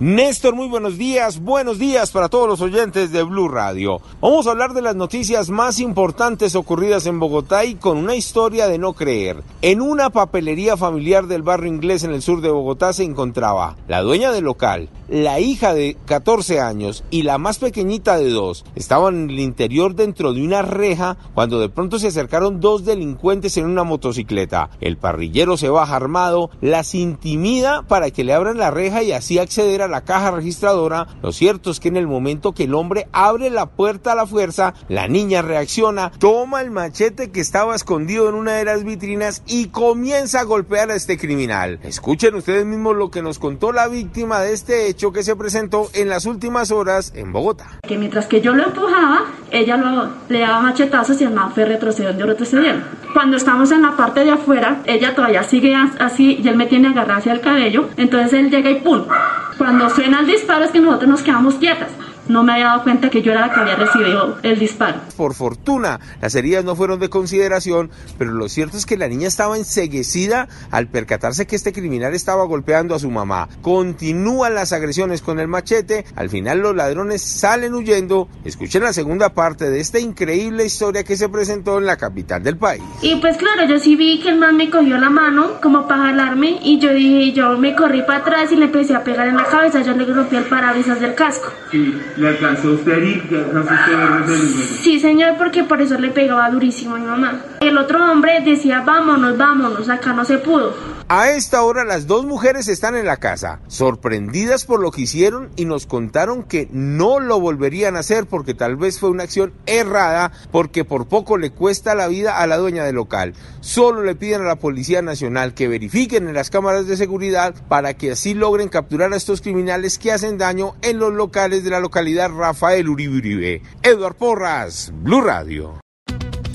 Néstor, muy buenos días. Buenos días para todos los oyentes de Blue Radio. Vamos a hablar de las noticias más importantes ocurridas en Bogotá y con una historia de no creer. En una papelería familiar del barrio inglés en el sur de Bogotá se encontraba la dueña del local, la hija de 14 años y la más pequeñita de dos. Estaban en el interior dentro de una reja cuando de pronto se acercaron dos delincuentes en una motocicleta. El parrillero se baja armado, las intimida para que le abran la reja y así acceder a la caja registradora. Lo cierto es que en el momento que el hombre abre la puerta a la fuerza, la niña reacciona, toma el machete que estaba escondido en una de las vitrinas y comienza a golpear a este criminal. Escuchen ustedes mismos lo que nos contó la víctima de este hecho que se presentó en las últimas horas en Bogotá. Que mientras que yo lo empujaba, ella lo, le daba machetazos y el man fue retrocediendo, retrocediendo. Cuando estamos en la parte de afuera, ella todavía sigue así y él me tiene agarrado hacia el cabello, entonces él llega y ¡pum! Cuando suena el disparo es que nosotros nos quedamos quietas no me había dado cuenta que yo era la que había recibido el disparo. Por fortuna, las heridas no fueron de consideración, pero lo cierto es que la niña estaba enseguecida al percatarse que este criminal estaba golpeando a su mamá. Continúan las agresiones con el machete, al final los ladrones salen huyendo. Escuchen la segunda parte de esta increíble historia que se presentó en la capital del país. Y pues claro, yo sí vi que el man me cogió la mano como para jalarme y yo dije, yo me corrí para atrás y le empecé a pegar en la cabeza, yo le rompí el parabrisas del casco. Sí. ¿Le alcanzó usted usted Sí, señor, porque por eso le pegaba durísimo a mi mamá. El otro hombre decía, vámonos, vámonos, acá no se pudo. A esta hora las dos mujeres están en la casa, sorprendidas por lo que hicieron y nos contaron que no lo volverían a hacer porque tal vez fue una acción errada porque por poco le cuesta la vida a la dueña del local. Solo le piden a la Policía Nacional que verifiquen en las cámaras de seguridad para que así logren capturar a estos criminales que hacen daño en los locales de la localidad Rafael Uribe. Eduard Porras, Blue Radio.